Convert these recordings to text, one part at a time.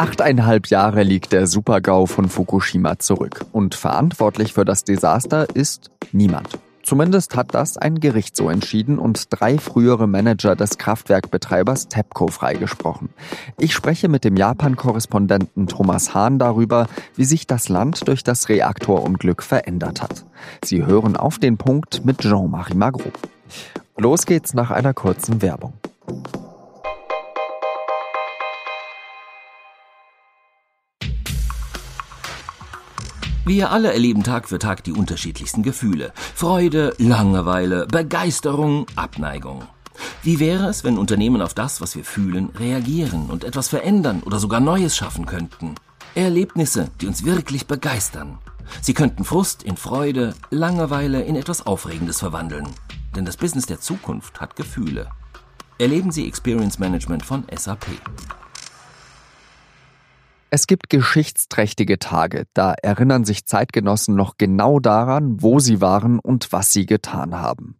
Achteinhalb Jahre liegt der Supergau von Fukushima zurück und verantwortlich für das Desaster ist niemand. Zumindest hat das ein Gericht so entschieden und drei frühere Manager des Kraftwerkbetreibers TEPCO freigesprochen. Ich spreche mit dem Japan-Korrespondenten Thomas Hahn darüber, wie sich das Land durch das Reaktorunglück verändert hat. Sie hören auf den Punkt mit Jean-Marie Magro. Los geht's nach einer kurzen Werbung. Wir alle erleben Tag für Tag die unterschiedlichsten Gefühle. Freude, Langeweile, Begeisterung, Abneigung. Wie wäre es, wenn Unternehmen auf das, was wir fühlen, reagieren und etwas verändern oder sogar Neues schaffen könnten? Erlebnisse, die uns wirklich begeistern. Sie könnten Frust in Freude, Langeweile in etwas Aufregendes verwandeln. Denn das Business der Zukunft hat Gefühle. Erleben Sie Experience Management von SAP. Es gibt geschichtsträchtige Tage, da erinnern sich Zeitgenossen noch genau daran, wo sie waren und was sie getan haben.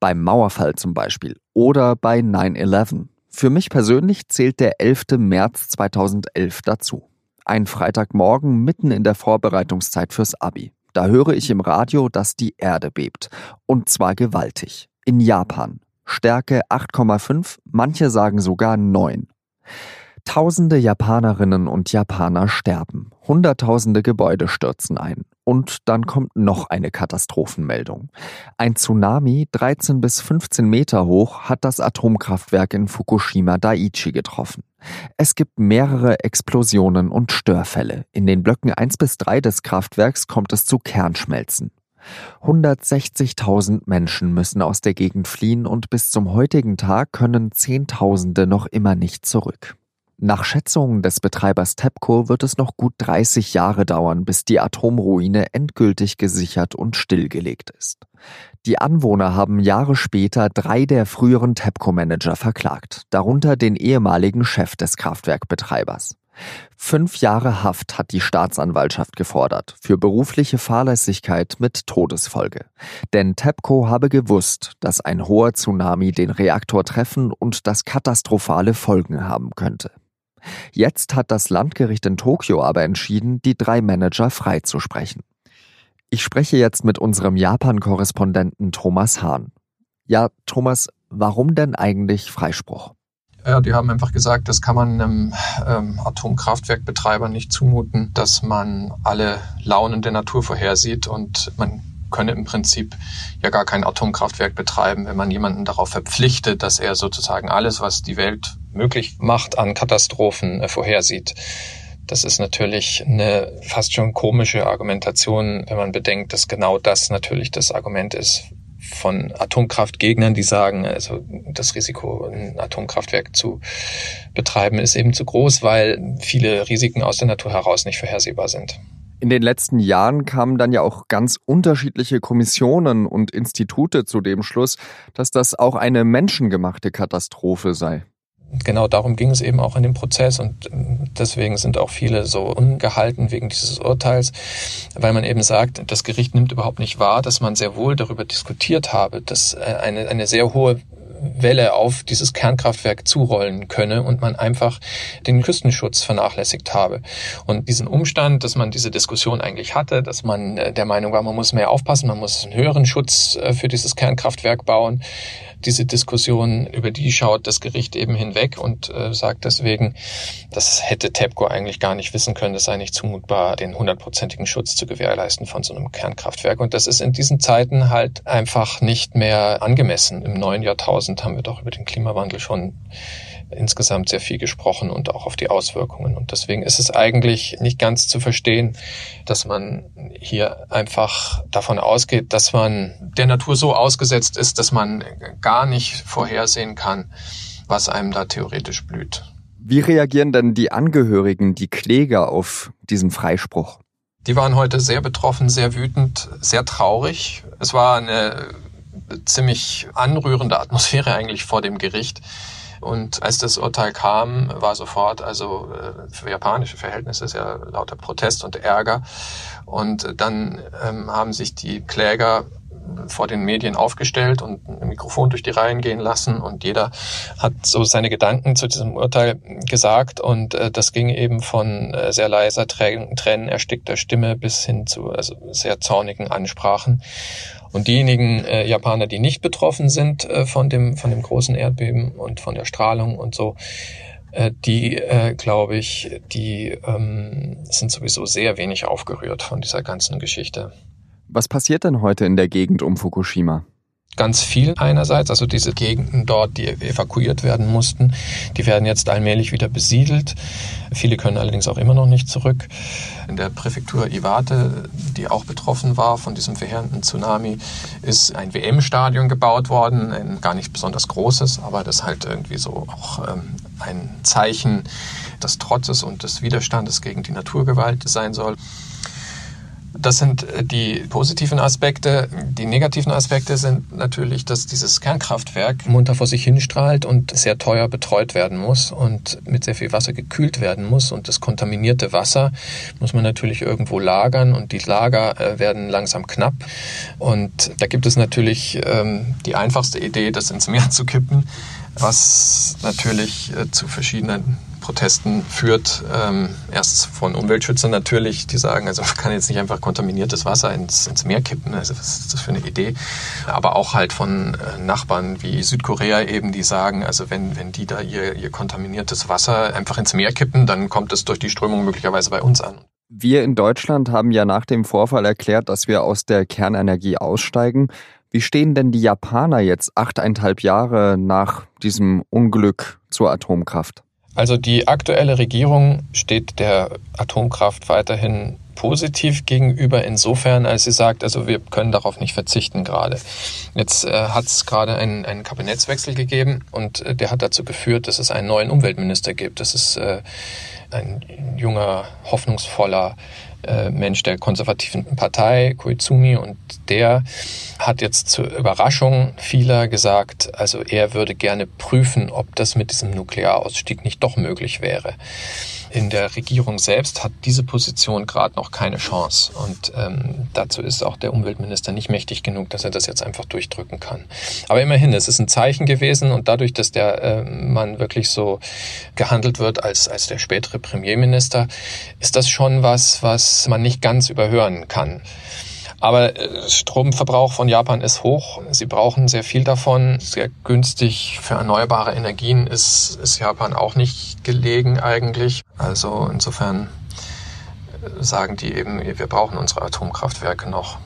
Beim Mauerfall zum Beispiel oder bei 9-11. Für mich persönlich zählt der 11. März 2011 dazu. Ein Freitagmorgen mitten in der Vorbereitungszeit fürs Abi. Da höre ich im Radio, dass die Erde bebt. Und zwar gewaltig. In Japan. Stärke 8,5, manche sagen sogar 9. Tausende Japanerinnen und Japaner sterben, Hunderttausende Gebäude stürzen ein. Und dann kommt noch eine Katastrophenmeldung. Ein Tsunami, 13 bis 15 Meter hoch, hat das Atomkraftwerk in Fukushima Daiichi getroffen. Es gibt mehrere Explosionen und Störfälle. In den Blöcken 1 bis 3 des Kraftwerks kommt es zu Kernschmelzen. 160.000 Menschen müssen aus der Gegend fliehen und bis zum heutigen Tag können Zehntausende noch immer nicht zurück. Nach Schätzungen des Betreibers TEPCO wird es noch gut 30 Jahre dauern, bis die Atomruine endgültig gesichert und stillgelegt ist. Die Anwohner haben Jahre später drei der früheren TEPCO-Manager verklagt, darunter den ehemaligen Chef des Kraftwerkbetreibers. Fünf Jahre Haft hat die Staatsanwaltschaft gefordert für berufliche Fahrlässigkeit mit Todesfolge. Denn TEPCO habe gewusst, dass ein hoher Tsunami den Reaktor treffen und das katastrophale Folgen haben könnte. Jetzt hat das Landgericht in Tokio aber entschieden, die drei Manager freizusprechen. Ich spreche jetzt mit unserem Japan-Korrespondenten Thomas Hahn. Ja, Thomas, warum denn eigentlich Freispruch? Ja, die haben einfach gesagt, das kann man einem ähm, Atomkraftwerkbetreiber nicht zumuten, dass man alle Launen der Natur vorhersieht und man könne im Prinzip ja gar kein Atomkraftwerk betreiben, wenn man jemanden darauf verpflichtet, dass er sozusagen alles, was die Welt möglich macht, an Katastrophen äh, vorhersieht. Das ist natürlich eine fast schon komische Argumentation, wenn man bedenkt, dass genau das natürlich das Argument ist von Atomkraftgegnern, die sagen, also das Risiko, ein Atomkraftwerk zu betreiben, ist eben zu groß, weil viele Risiken aus der Natur heraus nicht vorhersehbar sind. In den letzten Jahren kamen dann ja auch ganz unterschiedliche Kommissionen und Institute zu dem Schluss, dass das auch eine menschengemachte Katastrophe sei. Genau darum ging es eben auch in dem Prozess und deswegen sind auch viele so ungehalten wegen dieses Urteils, weil man eben sagt, das Gericht nimmt überhaupt nicht wahr, dass man sehr wohl darüber diskutiert habe, dass äh, eine, eine sehr hohe Welle auf dieses Kernkraftwerk zurollen könne und man einfach den Küstenschutz vernachlässigt habe. Und diesen Umstand, dass man diese Diskussion eigentlich hatte, dass man äh, der Meinung war, man muss mehr aufpassen, man muss einen höheren Schutz äh, für dieses Kernkraftwerk bauen, diese Diskussion, über die schaut das Gericht eben hinweg und äh, sagt deswegen, das hätte TEPCO eigentlich gar nicht wissen können, es sei nicht zumutbar, den hundertprozentigen Schutz zu gewährleisten von so einem Kernkraftwerk. Und das ist in diesen Zeiten halt einfach nicht mehr angemessen. Im neuen Jahrtausend haben wir doch über den Klimawandel schon insgesamt sehr viel gesprochen und auch auf die Auswirkungen. Und deswegen ist es eigentlich nicht ganz zu verstehen, dass man hier einfach davon ausgeht, dass man der Natur so ausgesetzt ist, dass man gar nicht vorhersehen kann, was einem da theoretisch blüht. Wie reagieren denn die Angehörigen, die Kläger auf diesen Freispruch? Die waren heute sehr betroffen, sehr wütend, sehr traurig. Es war eine ziemlich anrührende Atmosphäre eigentlich vor dem Gericht. Und als das Urteil kam, war sofort, also äh, für japanische Verhältnisse ist ja lauter Protest und Ärger. Und dann ähm, haben sich die Kläger vor den Medien aufgestellt und ein Mikrofon durch die Reihen gehen lassen und jeder hat so seine Gedanken zu diesem Urteil gesagt und äh, das ging eben von äh, sehr leiser, Tränen erstickter Stimme bis hin zu also sehr zornigen Ansprachen. Und diejenigen äh, Japaner, die nicht betroffen sind äh, von dem von dem großen Erdbeben und von der Strahlung und so, äh, die, äh, glaube ich, die ähm, sind sowieso sehr wenig aufgerührt von dieser ganzen Geschichte. Was passiert denn heute in der Gegend um Fukushima? ganz viel einerseits, also diese Gegenden dort, die evakuiert werden mussten, die werden jetzt allmählich wieder besiedelt. Viele können allerdings auch immer noch nicht zurück. In der Präfektur Iwate, die auch betroffen war von diesem verheerenden Tsunami, ist ein WM-Stadion gebaut worden, ein gar nicht besonders großes, aber das halt irgendwie so auch ähm, ein Zeichen des Trotzes und des Widerstandes gegen die Naturgewalt sein soll. Das sind äh, die positiven Aspekte. Die negativen Aspekte sind natürlich, dass dieses Kernkraftwerk munter vor sich hinstrahlt und sehr teuer betreut werden muss und mit sehr viel Wasser gekühlt werden muss. Und das kontaminierte Wasser muss man natürlich irgendwo lagern und die Lager äh, werden langsam knapp. Und da gibt es natürlich ähm, die einfachste Idee, das ins Meer zu kippen, was natürlich äh, zu verschiedenen Protesten führt. Ähm, erst von Umweltschützern natürlich, die sagen, also man kann jetzt nicht einfach kontaminiertes Wasser ins, ins Meer kippen. Also was ist das für eine Idee? Aber auch halt von äh, Nachbarn wie Südkorea eben, die sagen, also wenn, wenn die da ihr, ihr kontaminiertes Wasser einfach ins Meer kippen, dann kommt es durch die Strömung möglicherweise bei uns an. Wir in Deutschland haben ja nach dem Vorfall erklärt, dass wir aus der Kernenergie aussteigen. Wie stehen denn die Japaner jetzt achteinhalb Jahre nach diesem Unglück zur Atomkraft? Also die aktuelle Regierung steht der Atomkraft weiterhin positiv gegenüber insofern, als sie sagt, also wir können darauf nicht verzichten gerade. Jetzt äh, hat es gerade einen, einen Kabinettswechsel gegeben und äh, der hat dazu geführt, dass es einen neuen Umweltminister gibt. Das ist äh, ein junger, hoffnungsvoller äh, Mensch der konservativen Partei, Koizumi, und der hat jetzt zur Überraschung vieler gesagt, also er würde gerne prüfen, ob das mit diesem Nuklearausstieg nicht doch möglich wäre. In der Regierung selbst hat diese Position gerade noch keine Chance. Und ähm, dazu ist auch der Umweltminister nicht mächtig genug, dass er das jetzt einfach durchdrücken kann. Aber immerhin, es ist ein Zeichen gewesen und dadurch, dass der äh, Mann wirklich so gehandelt wird als, als der spätere Premierminister, ist das schon was, was man nicht ganz überhören kann. Aber äh, Stromverbrauch von Japan ist hoch. Sie brauchen sehr viel davon. Sehr günstig für erneuerbare Energien ist, ist Japan auch nicht gelegen eigentlich. Also insofern äh, sagen die eben, wir brauchen unsere Atomkraftwerke noch.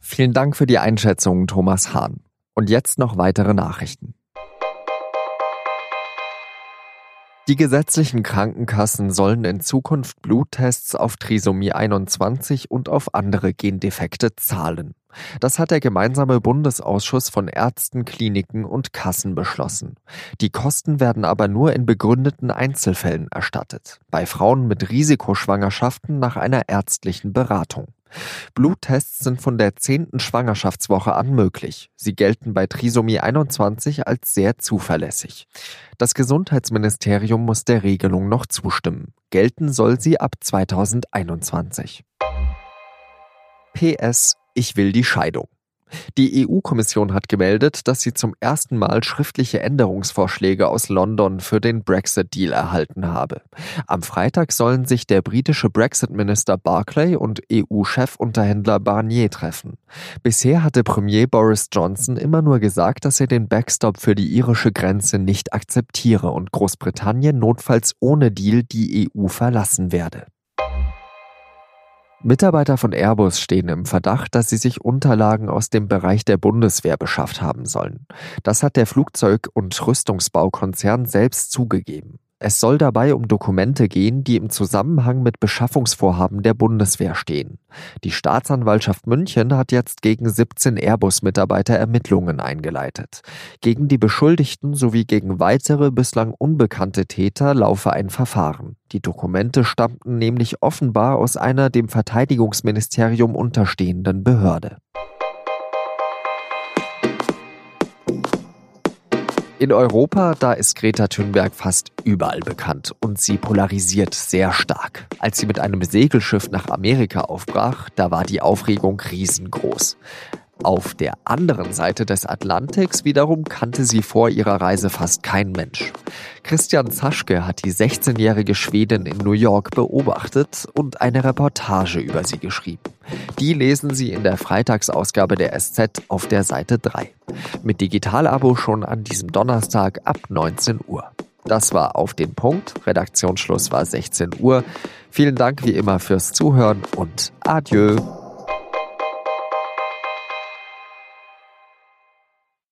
Vielen Dank für die Einschätzung, Thomas Hahn. Und jetzt noch weitere Nachrichten. Die gesetzlichen Krankenkassen sollen in Zukunft Bluttests auf Trisomie 21 und auf andere Gendefekte zahlen. Das hat der gemeinsame Bundesausschuss von Ärzten, Kliniken und Kassen beschlossen. Die Kosten werden aber nur in begründeten Einzelfällen erstattet, bei Frauen mit Risikoschwangerschaften nach einer ärztlichen Beratung. Bluttests sind von der zehnten Schwangerschaftswoche an möglich. Sie gelten bei Trisomie 21 als sehr zuverlässig. Das Gesundheitsministerium muss der Regelung noch zustimmen. Gelten soll sie ab 2021. PS Ich will die Scheidung. Die EU-Kommission hat gemeldet, dass sie zum ersten Mal schriftliche Änderungsvorschläge aus London für den Brexit-Deal erhalten habe. Am Freitag sollen sich der britische Brexit-Minister Barclay und EU-Chefunterhändler Barnier treffen. Bisher hatte Premier Boris Johnson immer nur gesagt, dass er den Backstop für die irische Grenze nicht akzeptiere und Großbritannien notfalls ohne Deal die EU verlassen werde. Mitarbeiter von Airbus stehen im Verdacht, dass sie sich Unterlagen aus dem Bereich der Bundeswehr beschafft haben sollen. Das hat der Flugzeug- und Rüstungsbaukonzern selbst zugegeben. Es soll dabei um Dokumente gehen, die im Zusammenhang mit Beschaffungsvorhaben der Bundeswehr stehen. Die Staatsanwaltschaft München hat jetzt gegen 17 Airbus-Mitarbeiter Ermittlungen eingeleitet. Gegen die Beschuldigten sowie gegen weitere bislang unbekannte Täter laufe ein Verfahren. Die Dokumente stammten nämlich offenbar aus einer dem Verteidigungsministerium unterstehenden Behörde. In Europa, da ist Greta Thunberg fast überall bekannt und sie polarisiert sehr stark. Als sie mit einem Segelschiff nach Amerika aufbrach, da war die Aufregung riesengroß. Auf der anderen Seite des Atlantiks wiederum kannte sie vor ihrer Reise fast kein Mensch. Christian Zaschke hat die 16-jährige Schwedin in New York beobachtet und eine Reportage über sie geschrieben. Die lesen Sie in der Freitagsausgabe der SZ auf der Seite 3. Mit Digitalabo schon an diesem Donnerstag ab 19 Uhr. Das war auf den Punkt. Redaktionsschluss war 16 Uhr. Vielen Dank wie immer fürs Zuhören und adieu.